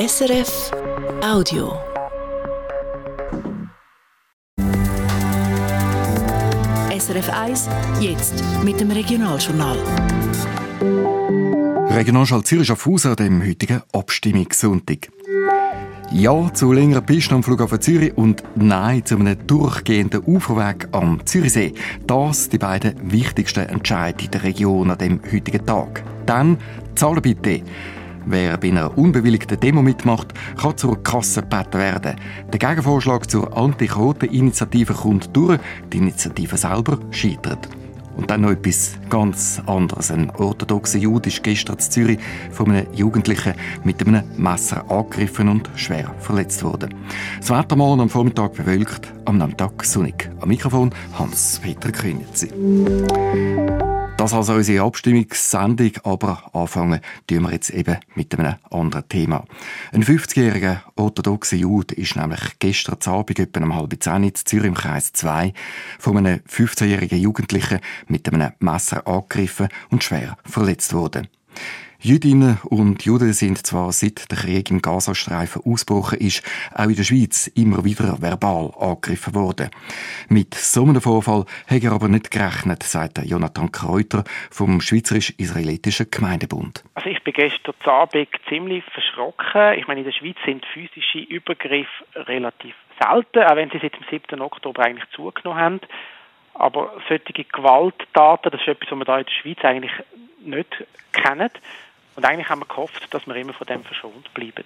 SRF Audio. SRF 1, jetzt mit dem Regionaljournal. Regionalschall Zürich Schaffhausen an dem heutigen Abstimmungssonntag. Ja zu längeren Pisten am Flughafen Zürich und Nein zu einem durchgehenden Uferweg am Zürichsee. Das die beiden wichtigsten Entscheidungen der Region an dem heutigen Tag. Dann zahlen bitte. Wer bei einer unbewilligten Demo mitmacht, kann zur Kasse gebeten werden. Der Gegenvorschlag zur Anti-Quoten-Initiative kommt durch, die Initiative selber scheitert. Und dann noch etwas ganz anderes. Ein orthodoxer Jude ist gestern in Zürich von einem Jugendlichen mit einem Messer angegriffen und schwer verletzt worden. Das Wetter morgen am Vormittag bewölkt, am Nachmittag sonnig. Am Mikrofon Hans-Peter Künitzi. Das also unsere Abstimmungssendung, aber anfangen tun wir jetzt eben mit einem anderen Thema. Ein 50-jähriger orthodoxer Jude ist nämlich gestern Abend etwa um halb zehn in Zürich im Kreis 2 von einem 15-jährigen Jugendlichen mit einem Messer angegriffen und schwer verletzt worden. Jüdinnen und Juden sind zwar seit der Krieg im Gazastreifen ausgebrochen ist, auch in der Schweiz immer wieder verbal angegriffen worden. Mit so einem Vorfall hat er aber nicht gerechnet, sagt Jonathan Kreuter vom Schweizerisch-Israelitischen Gemeindebund. Also ich bin gestern Abend ziemlich verschrocken. Ich meine, in der Schweiz sind physische Übergriffe relativ selten, auch wenn sie seit dem 7. Oktober eigentlich zugenommen haben. Aber solche Gewalttaten, das ist etwas, was wir da in der Schweiz eigentlich nicht kennen. Und eigentlich haben wir gehofft, dass wir immer von dem verschont bleiben.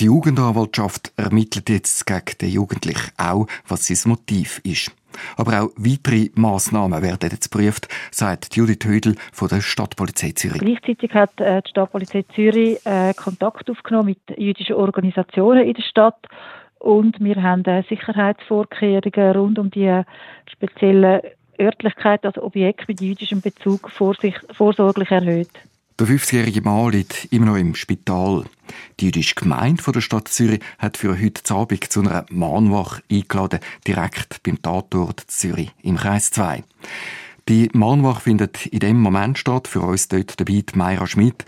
Die Jugendanwaltschaft ermittelt jetzt gegen den Jugendlichen auch, was sein Motiv ist. Aber auch weitere Massnahmen werden jetzt geprüft, sagt Judith Hödel von der Stadtpolizei Zürich. Gleichzeitig hat äh, die Stadtpolizei Zürich äh, Kontakt aufgenommen mit jüdischen Organisationen in der Stadt und wir haben äh, Sicherheitsvorkehrungen rund um die speziellen Örtlichkeit, also Objekte mit jüdischem Bezug vorsorglich erhöht. Der 50-jährige Mann liegt immer noch im Spital. Die jüdische Gemeinde der Stadt Zürich hat für heute Abend zu einer Mahnwache eingeladen, direkt beim Tatort Zürich im Kreis 2. Die Mahnwache findet in dem Moment statt. Für uns dort dabei die Meira Schmidt.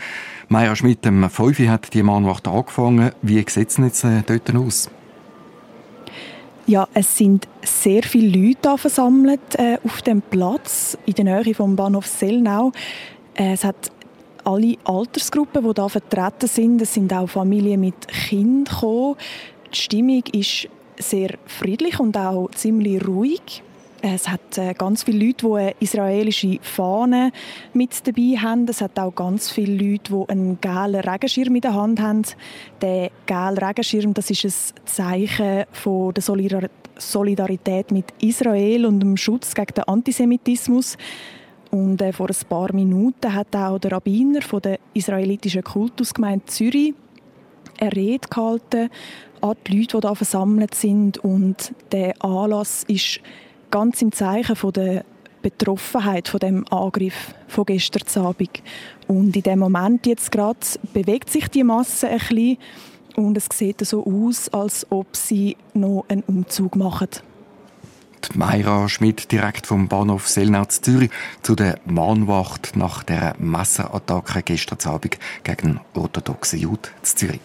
Meira Schmidt, am 5. hat die Mahnwache angefangen. Wie sieht es jetzt äh, dort aus? Ja, es sind sehr viele Leute versammelt äh, auf dem Platz in der Nähe vom Bahnhof Sellnau. Äh, es hat alle Altersgruppen, die da vertreten sind. Es sind auch Familien mit Kindern gekommen. Die Stimmung ist sehr friedlich und auch ziemlich ruhig. Es hat äh, ganz viele Leute, die eine israelische Fahne mit dabei haben. Es hat auch ganz viele Leute, die einen gelben Regenschirm in der Hand haben. Der gelbe Regenschirm, das ist ein Zeichen von der Solidarität mit Israel und dem Schutz gegen den Antisemitismus. Und äh, vor ein paar Minuten hat auch der Rabbiner von der israelitischen Kultusgemeinde Zürich eine Rede gehalten an die Leute, die hier versammelt sind. Und der Anlass ist ganz im Zeichen von der Betroffenheit von dem Angriff von gestern Abend. Und in dem Moment jetzt gerade bewegt sich die Masse ein bisschen und es sieht so aus, als ob sie noch einen Umzug machen. Mayra Schmidt direkt vom Bahnhof Sellnau zu Zürich zu der Mahnwacht nach der Messerattacke gestern Abend gegen orthodoxe Jude zu Zürich.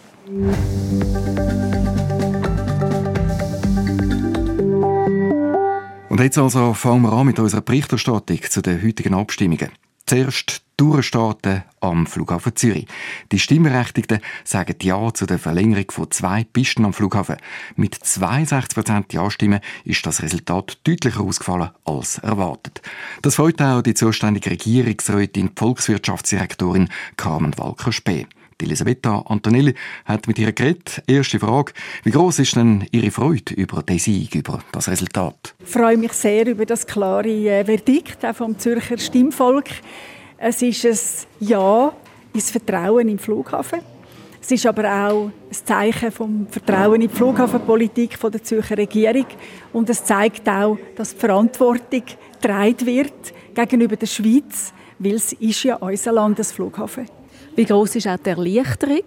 Und jetzt also fangen wir an mit unserer Berichterstattung zu den heutigen Abstimmungen. Zuerst durchstarten am Flughafen Zürich. Die Stimmberechtigten sagen Ja zu der Verlängerung von zwei Pisten am Flughafen. Mit 62% Ja-Stimmen ist das Resultat deutlicher ausgefallen als erwartet. Das freut auch die zuständige Regierungsrätin, Volkswirtschaftsdirektorin Carmen Walker-Spee. Elisabetta Antonelli hat mit ihr geredet. Erste Frage. Wie groß ist denn Ihre Freude über den Sieg, über das Resultat? Ich freue mich sehr über das klare äh, Verdikt vom Zürcher Stimmvolk. Es ist ein Ja ins Vertrauen im Flughafen. Es ist aber auch ein Zeichen vom Vertrauen in die Flughafenpolitik der Zürcher Regierung und es zeigt auch, dass die Verantwortung getragen wird gegenüber der Schweiz, weil es ist ja unser Landesflughafen. Wie groß ist auch die Erleichterung?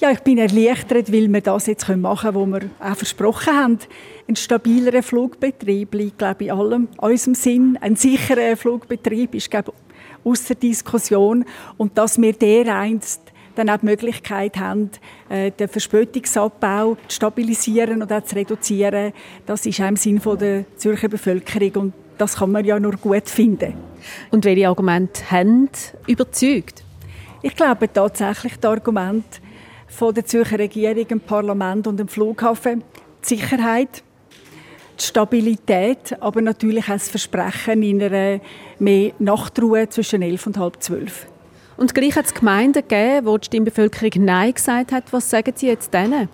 Ja, ich bin erleichtert, weil wir das jetzt machen können, was wir auch versprochen haben. Ein stabilerer Flugbetrieb liegt, glaube ich, in allem unserem Sinn. Ein sicherer Flugbetrieb ist, glaube ich, außer Diskussion. Und dass wir dereinst dann auch die Möglichkeit haben, äh, den Verspätungsabbau zu stabilisieren und auch zu reduzieren. Das ist auch im Sinn der Zürcher Bevölkerung und das kann man ja nur gut finden. Und welche Argumente haben überzeugt? Ich glaube tatsächlich das Argument von der Zürcher Regierung, dem Parlament und dem Flughafen, die Sicherheit, die Stabilität, aber natürlich auch das Versprechen in einer mehr Nachtruhe zwischen elf und halb zwölf. Und gleich hat es Gemeinden gegeben, wo die Stimmbevölkerung Nein gesagt hat. Was sagen Sie jetzt denen?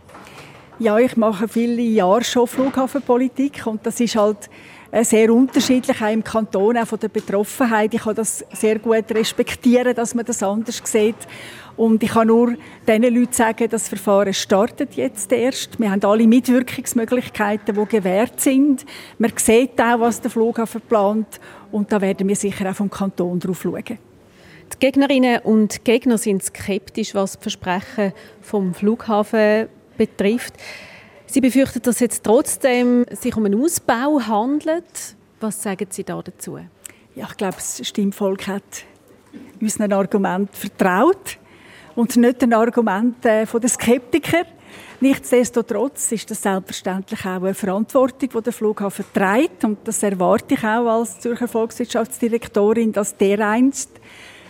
Ja, ich mache viele Jahre schon Flughafenpolitik und das ist halt sehr unterschiedlich, auch im Kanton, auch von der Betroffenheit. Ich kann das sehr gut respektieren, dass man das anders sieht. Und ich kann nur diesen Leuten sagen, das Verfahren startet jetzt erst. Wir haben alle Mitwirkungsmöglichkeiten, die gewährt sind. Man sieht auch, was der Flughafen plant. Und da werden wir sicher auch vom Kanton drauf schauen. Die Gegnerinnen und Gegner sind skeptisch, was die Versprechen vom Flughafen betrifft. Sie befürchten, dass es jetzt trotzdem sich um einen Ausbau handelt. Was sagen Sie da dazu? Ja, ich glaube, das Stimmvolk hat unseren Argument vertraut und nicht den Argumenten äh, der Skeptiker. Nichtsdestotrotz ist das selbstverständlich auch eine Verantwortung, die der Flughafen trägt. Und das erwarte ich auch als Zürcher Volkswirtschaftsdirektorin, dass der einst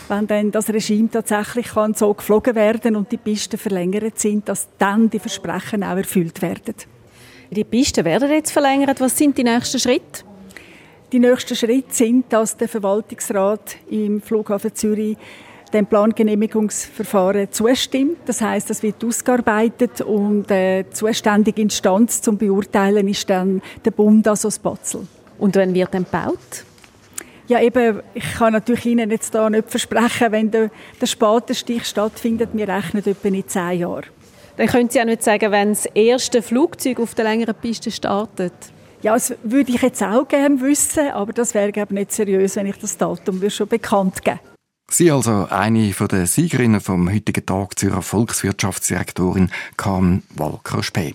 wenn dann das Regime tatsächlich kann so geflogen werden und die Pisten verlängert sind, dass dann die Versprechen auch erfüllt werden. Die Pisten werden jetzt verlängert. Was sind die nächsten Schritte? Die nächsten Schritte sind, dass der Verwaltungsrat im Flughafen Zürich dem Plangenehmigungsverfahren zustimmt. Das heißt, das wird ausgearbeitet und äh, die zuständige Instanz zum Beurteilen ist dann der Bund, also das Batzel. Und wann wird dann gebaut? Ja, eben, ich kann natürlich Ihnen jetzt da nicht versprechen, wenn der, der Spatenstich stattfindet, wir rechnen etwa in zehn Jahren. Dann können Sie ja nicht sagen, wenn das erste Flugzeug auf der längeren Piste startet. Ja, das würde ich jetzt auch gerne wissen, aber das wäre nicht seriös, wenn ich das Datum schon bekannt geben würde. Sie also eine von der Siegerinnen vom heutigen Tag Zürcher Volkswirtschaftsdirektorin Karin Walker-Spee.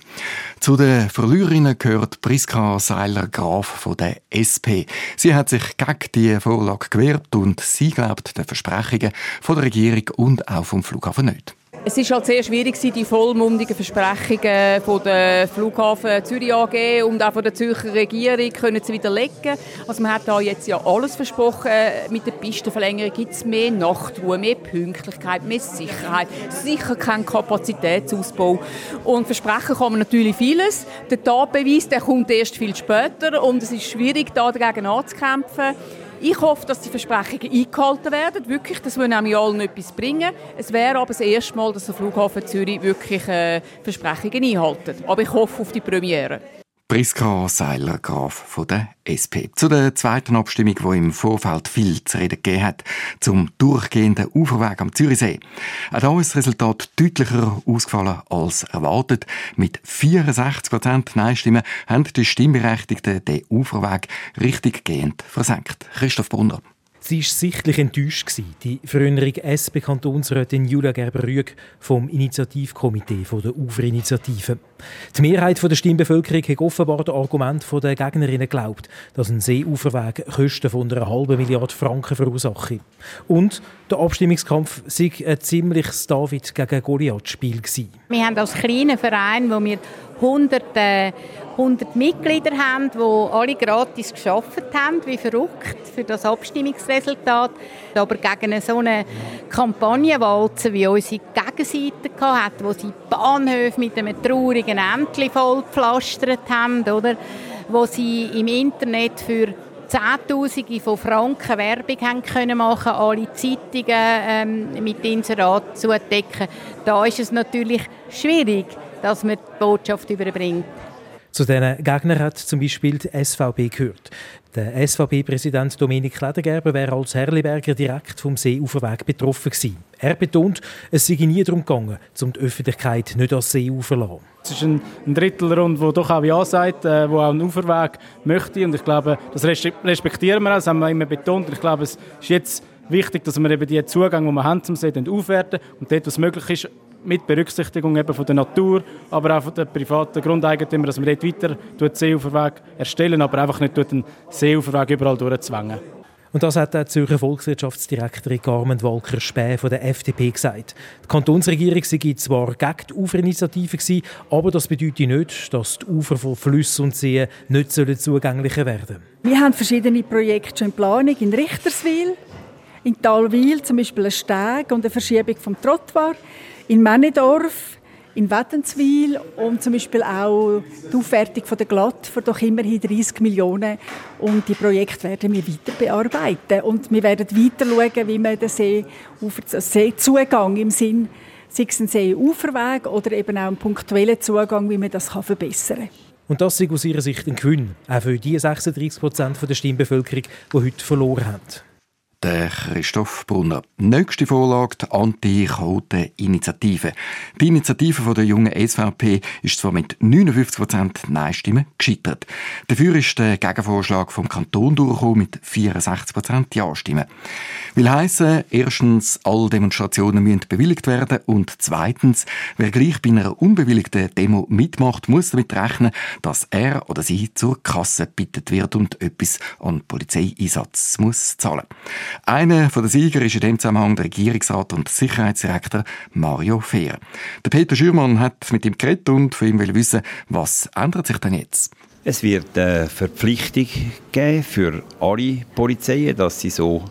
Zu den Verliererinnen gehört Priska Seiler-Graf von der SP. Sie hat sich gegen die Vorlage gewehrt und sie glaubt den Versprechungen von der Regierung und auch vom Flughafen nicht. Es ist halt sehr schwierig, die vollmundigen Versprechungen von der Flughafen Zürich AG und auch von der Zürcher Regierung können zu widerlegen. Also man hat da jetzt ja alles versprochen. Mit der Pistenverlängerung gibt es mehr Nachtruhe, mehr Pünktlichkeit, mehr Sicherheit, sicher kein Kapazitätsausbau. Und versprechen kann man natürlich vieles. Der Tatbeweis der kommt erst viel später und es ist schwierig, da dagegen anzukämpfen. Ich hoffe, dass die Versprechungen eingehalten werden. Wirklich, das würde nämlich allen etwas bringen. Es wäre aber das erste Mal, dass der Flughafen Zürich wirklich äh, Versprechungen einhalten. Aber ich hoffe auf die Premiere. Priska Seiler-Graf von der SP. Zu der zweiten Abstimmung, die im Vorfeld viel zu reden gegeben hat, zum durchgehenden Uferweg am Zürichsee. Auch da ist das Resultat deutlicher ausgefallen als erwartet. Mit 64% Nein-Stimmen haben die Stimmberechtigten den Uferweg richtiggehend versenkt. Christoph Brunner. Sie war sichtlich enttäuscht, die frühere SP-Kantonsrätin Julia Gerber-Rüeg vom Initiativkomitee der Uferinitiative. Die Mehrheit der Stimmbevölkerung hat offenbar das Argument der Gegnerinnen geglaubt, dass ein Seeuferweg Kosten von einer halben Milliarde Franken verursache. Und der Abstimmungskampf sei ein ziemliches David gegen Goliath-Spiel Wir haben als kleiner Verein, wo wir 100, äh, 100 Mitglieder haben, die alle gratis geschafft haben, wie verrückt für das Abstimmungsresultat. Aber gegen so eine Kampagne walzen, wie unsere Gegenseite hatte, wo sie Bahnhöfe mit einem traurigen Ämtli vollgepflastert haben, oder? wo sie im Internet für Zehntausende von Franken Werbung haben können machen, alle Zeitungen ähm, mit Inserat zu entdecken. Da ist es natürlich schwierig, dass man die Botschaft überbringt. Zu diesen Gegnern hat zum Beispiel die SVP gehört. Der SVP-Präsident Dominik Ledergerber wäre als Herliberger direkt vom Seeuferweg betroffen gewesen. Er betont, es sei nie darum gegangen, um die Öffentlichkeit nicht als Seeufer zu lassen. Es ist ein, ein Drittelrund, der doch auch Ja sagt, äh, wo auch einen Uferweg möchte. Und ich glaube, das respektieren wir auch, das haben wir immer betont. Und ich glaube, es ist jetzt wichtig, dass wir eben die Zugänge, die wir haben zum See, aufwerten und dort, was möglich ist, mit Berücksichtigung eben von der Natur, aber auch von den privaten Grundeigentümern, dass wir dort weiter den Seeuferweg erstellen, aber einfach nicht den Seeuferweg überall durchzwängen. Und das hat der Zürcher Volkswirtschaftsdirektorin Carmen Walker-Späh von der FDP gesagt. Die Kantonsregierung sei zwar gegen die Uferinitiative gewesen, aber das bedeutet nicht, dass die Ufer von Flüssen und Seen nicht zugänglicher werden sollen. Wir haben verschiedene Projekte schon in Planung in Richterswil, in Talwil zum Beispiel ein Steg und eine Verschiebung vom Trottoir, in Männedorf, in Wättenswil und zum Beispiel auch die Aufwertung von der Glatt für doch immerhin 30 Millionen. Und die Projekte werden wir weiter bearbeiten. Und wir werden weiter schauen, wie man den See, Seezugang im Sinn, sei es ein Seeuferweg oder eben auch einen punktuellen Zugang, wie man das verbessern kann. Und das ist aus ihrer Sicht ein Gewinn, auch für die 36 Prozent der Stimmbevölkerung, die heute verloren haben der Christoph Brunner. Nächste Vorlage, die Anti-Chaoten-Initiative. Die Initiative der jungen SVP ist zwar mit 59% Nein-Stimmen gescheitert. Dafür ist der Gegenvorschlag vom Kanton durchgekommen mit 64% Ja-Stimmen. Will heißen, erstens, alle Demonstrationen müssen bewilligt werden und zweitens, wer gleich bei einer unbewilligten Demo mitmacht, muss damit rechnen, dass er oder sie zur Kasse bittet wird und etwas an Polizeieinsatz muss zahlen. Einer der Sieger ist in dem Zusammenhang der Regierungsrat und Sicherheitsdirektor Mario Fehr. Der Peter Schürmann hat mit ihm geredet und von ihm will wissen, was ändert sich denn jetzt? Es wird eine Verpflichtung geben für alle Polizeien, dass sie so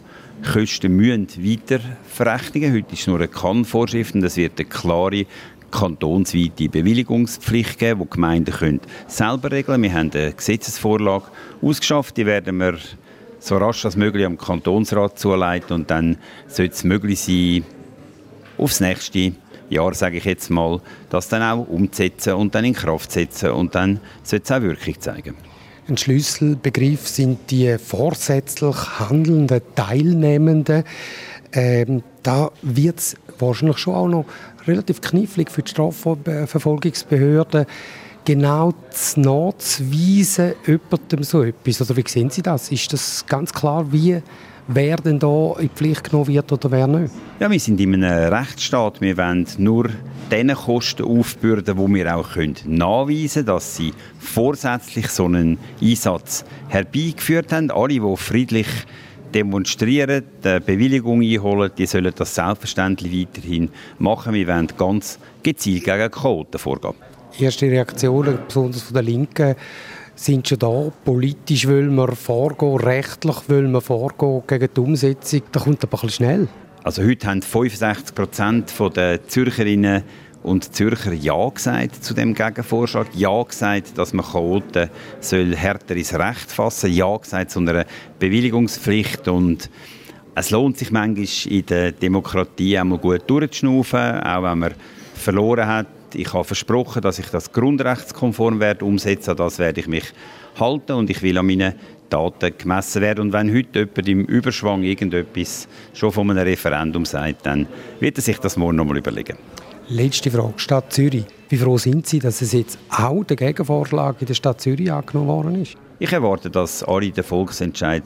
Kosten müssen weiter verrechnen. Heute ist nur eine Kann-Vorschrift und es wird eine klare kantonsweite Bewilligungspflicht geben, die die Gemeinden können selber regeln können. Wir haben eine Gesetzesvorlage ausgeschafft, die werden wir so rasch als möglich am Kantonsrat zuleiten und dann sollte es möglich sein, aufs nächste Jahr, sage ich jetzt mal, das dann auch umzusetzen und dann in Kraft setzen und dann sollte es auch Wirkung zeigen. Ein Schlüsselbegriff sind die vorsätzlich handelnden Teilnehmenden. Ähm, da wird es wahrscheinlich schon auch noch relativ knifflig für die Strafverfolgungsbehörden genau nachzuweisen, jemandem so etwas? Oder wie sehen Sie das? Ist das ganz klar, wie wer denn da in die Pflicht genommen wird oder wer nicht? Ja, wir sind in einem Rechtsstaat. Wir wollen nur den Kosten aufbürden, wo wir auch nachweisen können, dass sie vorsätzlich so einen Einsatz herbeigeführt haben. Alle, die friedlich demonstrieren, die Bewilligung einholen, die sollen das selbstverständlich weiterhin machen. Wir wollen ganz gezielt gegen Quoten vorgehen erste Reaktionen, besonders von der Linken, sind schon da. Politisch will man vorgehen, rechtlich will man vorgehen gegen die Umsetzung. Da kommt aber ein bisschen schnell. Also heute haben 65 Prozent der Zürcherinnen und Zürcher Ja gesagt zu dem Gegenvorschlag. Ja gesagt, dass man Chaoten soll härter ins Recht fassen. Ja gesagt zu einer Bewilligungspflicht und es lohnt sich manchmal in der Demokratie auch mal gut durchzuschnaufen, auch wenn man verloren hat ich habe versprochen, dass ich das grundrechtskonform werde umsetzen. Das werde ich mich halten und ich will an meinen Daten gemessen werden. Und wenn heute jemand im Überschwang irgendetwas schon von einem Referendum sagt, dann wird er sich das morgen noch mal überlegen. Letzte Frage, Stadt Zürich. Wie froh sind Sie, dass es jetzt auch der Gegenvorschlag in der Stadt Zürich angenommen worden ist? Ich erwarte, dass alle den Volksentscheid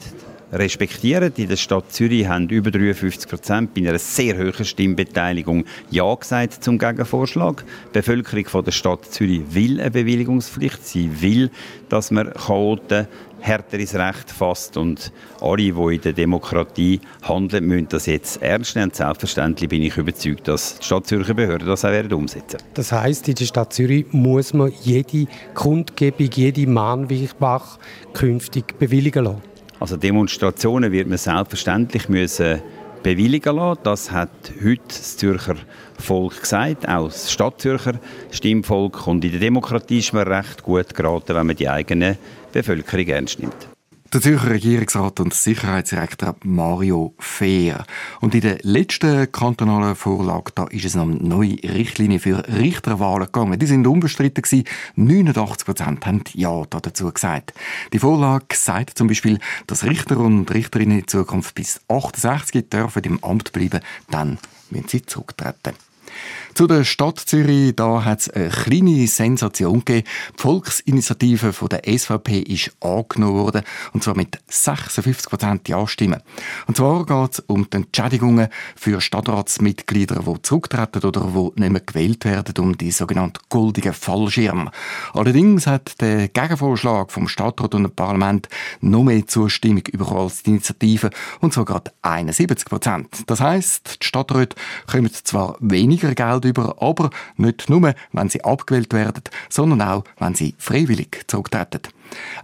respektieren. In der Stadt Zürich haben über 53 Prozent bei einer sehr hohen Stimmbeteiligung Ja gesagt zum Gegenvorschlag. Die Bevölkerung von der Stadt Zürich will eine Bewilligungspflicht. Sie will, dass man Chaoten härter ins Recht fasst und alle, die in der Demokratie handeln, müssen das jetzt ernst nehmen. Selbstverständlich bin ich überzeugt, dass die Stadt Zürcher Behörden das auch werden umsetzen Das heißt, in der Stadt Zürich muss man jede Kundgebung, jede Mahnwach künftig bewilligen lassen? Also Demonstrationen wird man selbstverständlich müssen bewilligen lassen. Das hat heute das Zürcher Volk gesagt, auch das Stadtzürcher Stimmvolk. Und in der Demokratie ist man recht gut geraten, wenn man die eigene Bevölkerung ernst nimmt. Der Zürcher Regierungsrat und Sicherheitsdirektor Mario Fehr. Und in der letzten kantonalen Vorlage da ist es um neue Richtlinien für Richterwahlen gegangen. Die sind unbestritten gewesen. 89 Prozent haben Ja dazu gesagt. Die Vorlage sagt zum Beispiel, dass Richter und Richterinnen in Zukunft bis 68 dürfen im Amt bleiben. Dann müssen sie zurücktreten. Zu der Stadt Zürich, da hat es eine kleine Sensation gegeben. Die Volksinitiative von der SVP ist angenommen worden, und zwar mit 56 Prozent Ja-Stimmen. Und zwar geht es um die Entschädigungen für Stadtratsmitglieder, die zurücktreten oder die nicht mehr gewählt werden, um die sogenannten goldigen Fallschirme. Allerdings hat der Gegenvorschlag vom Stadtrat und dem Parlament noch mehr Zustimmung bekommen als die Initiative, und zwar gerade 71 Prozent. Das heisst, die Stadträte kommen zwar weniger Geld über, aber nicht nur, wenn sie abgewählt werden, sondern auch, wenn sie freiwillig zurücktreten.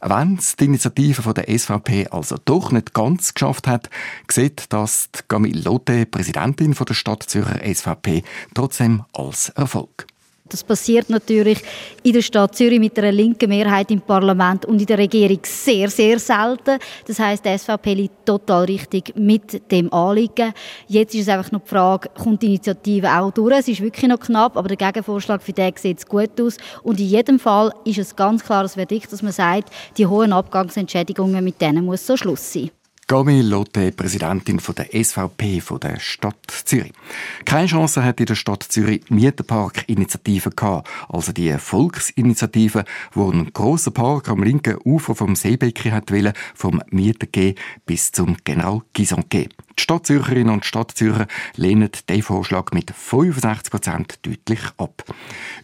Wenn es die Initiative von der SVP also doch nicht ganz geschafft hat, sieht das die Camille Lotte, Präsidentin von der Stadt Zürcher SVP, trotzdem als Erfolg. Das passiert natürlich in der Stadt Zürich mit einer linken Mehrheit im Parlament und in der Regierung sehr, sehr selten. Das heißt, die SVP liegt total richtig mit dem Anliegen. Jetzt ist es einfach noch die Frage, kommt die Initiative auch durch? Es ist wirklich noch knapp, aber der Gegenvorschlag für den sieht gut aus. Und in jedem Fall ist es ganz klar das Verdikt, dass man sagt, die hohen Abgangsentschädigungen, mit denen muss so Schluss sein. Gami Lotte, Präsidentin der SVP der Stadt Zürich. Keine Chance hat in der Stadt Zürich Mieterpark-Initiative gehabt, also die Volksinitiative, wo einen grossen Park am linken Ufer vom Seebecken hat wollen, vom Mietergeh bis zum General Gisonquet. Die Stadtzürcherinnen und Stadtzürcher lehnen diesen Vorschlag mit 65 Prozent deutlich ab.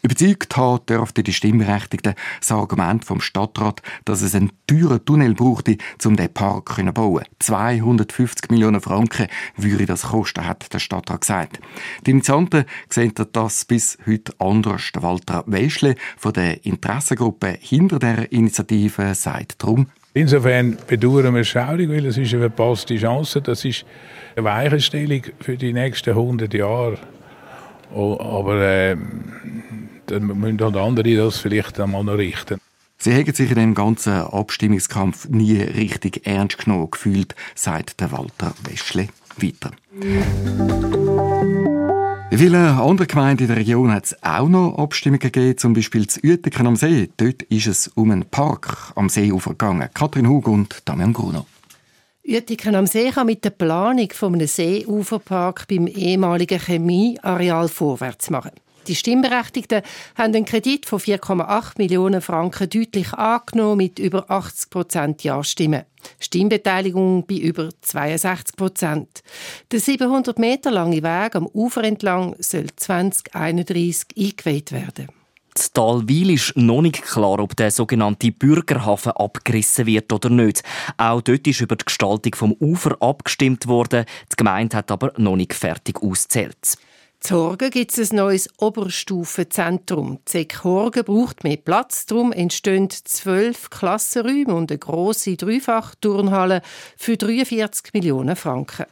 Überzeugt haben dürften die Stimmberechtigten das Argument vom Stadtrat, dass es einen teuren Tunnel brauchte, um den Park zu bauen. 250 Millionen Franken würde das kosten, hat der Stadtrat gesagt. Die Initianten sehen das bis heute anders. Walter Weschle von der Interessengruppe hinter der Initiative sagt darum, Insofern bedauern wir es schaurig, weil es ist eine verpasste Chance. Das ist eine Weichenstellung für die nächsten 100 Jahre. Aber äh, dann müssen halt andere das vielleicht einmal noch richten. Sie haben sich in dem ganzen Abstimmungskampf nie richtig ernst genommen gefühlt, sagt Walter Weschle weiter. In vielen anderen Gemeinden in der Region hat es auch noch Abstimmungen gegeben, zum Beispiel zu Ueteken am See. Dort ist es um einen Park am Seeufer gegangen. Katrin Hug und Damian Gruno. Ueteken am See kann mit der Planung eines Seeuferpark beim ehemaligen Chemieareal vorwärts machen. Die Stimmberechtigten haben einen Kredit von 4,8 Millionen Franken deutlich angenommen mit über 80 Prozent Ja-Stimmen. Stimmbeteiligungen bei über 62 Prozent. Der 700 Meter lange Weg am Ufer entlang soll 2031 eingeweiht werden. In Talwil ist noch nicht klar, ob der sogenannte Bürgerhafen abgerissen wird oder nicht. Auch dort ist über die Gestaltung vom Ufer abgestimmt worden. Die Gemeinde hat aber noch nicht fertig auszählt. Zu Horgen gibt es ein neues Oberstufenzentrum. ZEC Horgen braucht mehr Platz, darum entstehen zwölf Klassenräume und eine grosse Dreifachturnhalle für 43 Millionen Franken.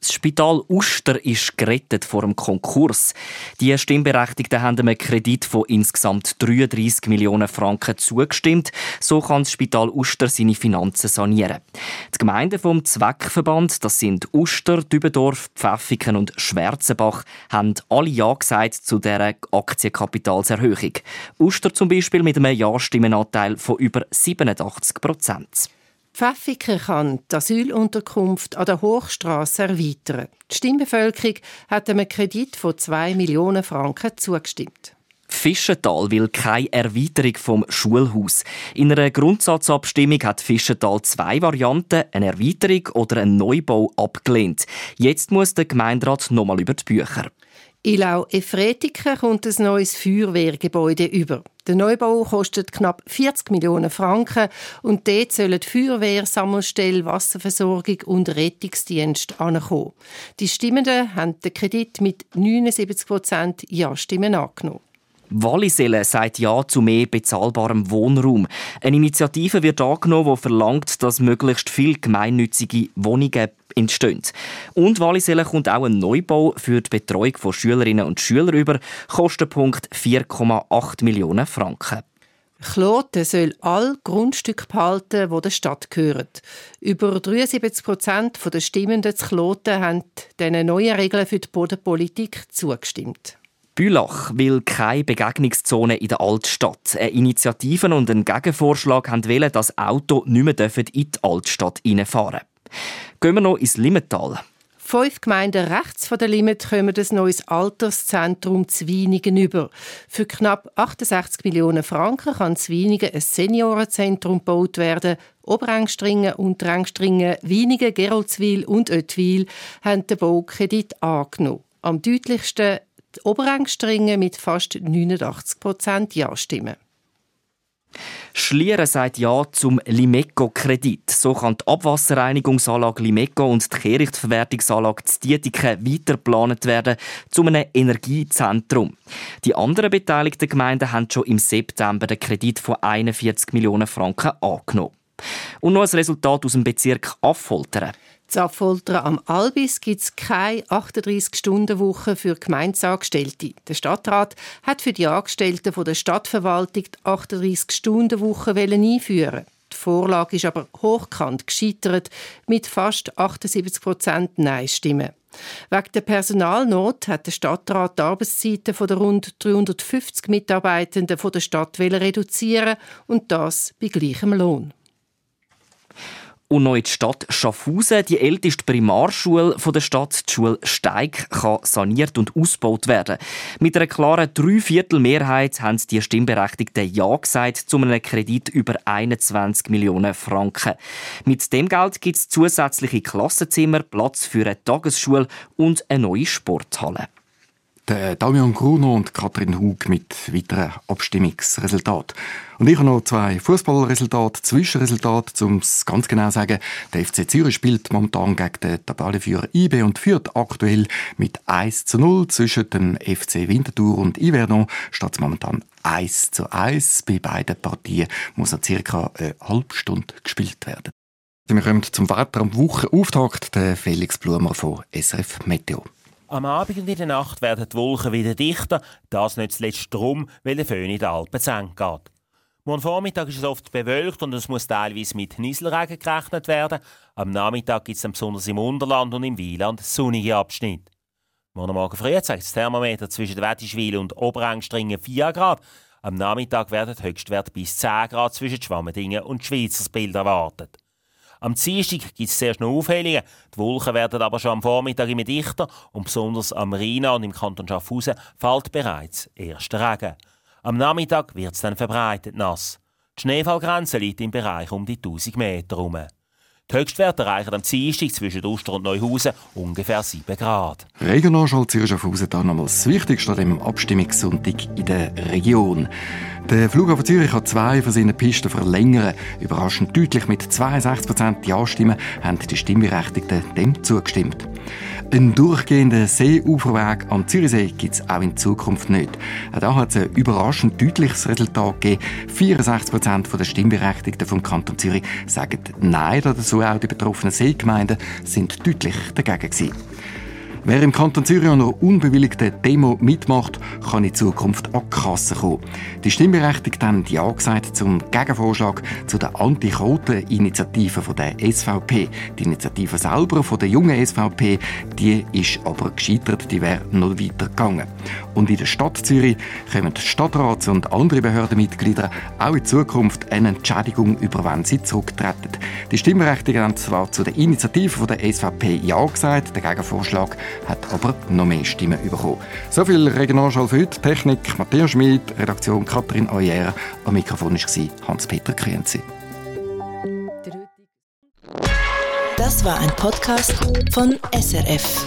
Das Spital Uster ist gerettet vor dem Konkurs. Die Stimmberechtigten haben einem Kredit von insgesamt 33 Millionen Franken zugestimmt. So kann das Spital Uster seine Finanzen sanieren. Die Gemeinden vom Zweckverband, das sind Uster, Dübendorf, Pfäffiken und Schwarzenbach, haben alle Ja gesagt zu dieser Aktienkapitalserhöhung. Uster zum Beispiel mit einem Ja-Stimmenanteil von über 87 Prozent. Pfäffiken kann die Asylunterkunft an der Hochstrasse erweitern. Die Stimmbevölkerung hat einem Kredit von 2 Millionen Franken zugestimmt. Fischental will keine Erweiterung vom Schulhaus. In einer Grundsatzabstimmung hat Fischental zwei Varianten, eine Erweiterung oder einen Neubau, abgelehnt. Jetzt muss der Gemeinderat nochmal über die Bücher. Ilau Efretiken kommt ein neues Feuerwehrgebäude über. Der Neubau kostet knapp 40 Millionen Franken und dort sollen Feuerwehr, Sammelstelle, Wasserversorgung und Rettungsdienst ankommen. Die Stimmenden haben den Kredit mit 79 Prozent Ja-Stimmen angenommen. Wallisellen sagt Ja zu mehr bezahlbarem Wohnraum. Eine Initiative wird angenommen, die verlangt, dass möglichst viele gemeinnützige Wohnungen entstehen. Und Wallisellen kommt auch ein Neubau für die Betreuung von Schülerinnen und Schülern über. Kostenpunkt 4,8 Millionen Franken. Kloten soll all Grundstücke behalten, die der Stadt gehören. Über 73 Prozent der Stimmenden zu Kloten haben diesen neuen Regeln für die Bodenpolitik zugestimmt. Bülach will keine Begegnungszone in der Altstadt. Eine Initiative und ein Gegenvorschlag haben wollen, dass Auto nicht mehr in die Altstadt reinfahren dürfen. Gehen wir noch ins Limmental. Fünf Gemeinden rechts von der Limit kommen ein neues Alterszentrum Zwienigen über. Für knapp 68 Millionen Franken kann Zwienigen ein Seniorenzentrum gebaut werden. Oberengstringen, Unterengstringen, Wienigen, Geroldswil und Oetwil haben den Baukredit angenommen. Am deutlichsten Oberengstringen mit fast 89 Prozent Ja-Stimmen. Schlieren sagt Ja zum Limeco-Kredit. So kann die Abwasserreinigungsanlage Limeco und die Kehrichtverwertungsanlage Dietiken weitergeplant werden zu einem Energiezentrum. Die anderen beteiligten Gemeinden haben schon im September den Kredit von 41 Millionen Franken angenommen. Und noch ein Resultat aus dem Bezirk Affoltern. In Affoltern am Albis gibt es keine 38-Stunden-Woche für Gemeindeangestellte. Der Stadtrat hat für die Angestellten der Stadtverwaltung die 38-Stunden-Woche einführen. Die Vorlage ist aber hochkant gescheitert mit fast 78 Prozent Nein-Stimmen. Wegen der Personalnot hat der Stadtrat die Arbeitszeiten der rund 350 Mitarbeitenden der Stadt reduzieren und das bei gleichem Lohn. Und noch in die Stadt Schaffhausen. Die älteste Primarschule der Stadt, die Schule Steig, kann saniert und ausgebaut werden. Mit einer klaren Dreiviertelmehrheit haben die Stimmberechtigten Ja gesagt zu einem Kredit über 21 Millionen Franken. Mit dem Geld gibt es zusätzliche Klassenzimmer, Platz für eine Tagesschule und eine neue Sporthalle. Der Damian Gruno und Katrin Hug mit weiteren Abstimmungsresultaten. Und ich habe noch zwei Fußballresultate, Zwischenresultate, um es ganz genau zu sagen. Der FC Zürich spielt momentan gegen den Tabellenführer IB und führt aktuell mit 1 zu 0 zwischen dem FC Winterthur und Iverdon steht momentan 1 zu 1. Bei beiden Partien muss noch circa eine halbe Stunde gespielt werden. Wir kommen zum Wetter am Wochenauftakt, der Felix Blumer von SRF Meteo. Am Abend und in der Nacht werden die Wolken wieder dichter, das nicht zuletzt darum, weil der Föhn in den Alpen zu Ende geht. Morgen Vormittag ist es oft bewölkt und es muss teilweise mit Nieselregen gerechnet werden. Am Nachmittag gibt es dann besonders im Unterland und im Wieland sonnige Abschnitte. Morgen Morgen früh zeigt das Thermometer zwischen Wettischwil und Oberengstringen 4 Grad. Am Nachmittag werden die Höchstwerte bis 10 Grad zwischen Schwammendingen und Schweizersbild erwartet. Am Dienstag gibt es zuerst noch Aufhellungen. Die Wolken werden aber schon am Vormittag immer dichter und besonders am Rhein und im Kanton Schaffhausen fällt bereits erster Regen. Am Nachmittag wird es dann verbreitet nass. Die Schneefallgrenze liegt im Bereich um die 1000 Meter herum. Die Höchstwerte erreichen am Dienstag zwischen Oster und Neuhausen ungefähr 7 Grad. Regionalschall Zürich Schaffhausen dann nochmals das Wichtigste an dem Abstimmungssonntag in der Region. Der Flughafen Zürich hat zwei von seinen Pisten verlängern. Überraschend deutlich mit 62% Ja-Stimmen haben die Stimmberechtigten dem zugestimmt. Einen durchgehenden Seeuferweg am Zürichsee gibt es auch in Zukunft nicht. Da hat es ein überraschend deutliches Resultat gegeben. 64% der Stimmberechtigten vom Kanton Zürich sagen Nein dazu. Auch die betroffenen Seegemeinden sind deutlich dagegen gewesen. Wer im Kanton Zürich an einer unbewilligten Demo mitmacht, kann in Zukunft an die Kasse kommen. Die Stimmberechtigten haben Ja gesagt zum Gegenvorschlag zu der Anti-Quoten-Initiative der SVP. Die Initiative selber von der jungen SVP, die ist aber gescheitert, die wäre noch weiter gegangen. Und in der Stadt Zürich kommen Stadtrats- und andere Behördenmitglieder auch in Zukunft eine Entschädigung über, wenn sie zurücktreten. Die Stimmberechtigten haben zwar zu der Initiative der SVP Ja gesagt, der Gegenvorschlag hat aber noch mehr Stimmen bekommen. So viel Regionalschall für heute. Technik Matthias Schmid, Redaktion Katrin Euer. Am Mikrofon war Hans-Peter Krienzi. Das war ein Podcast von SRF.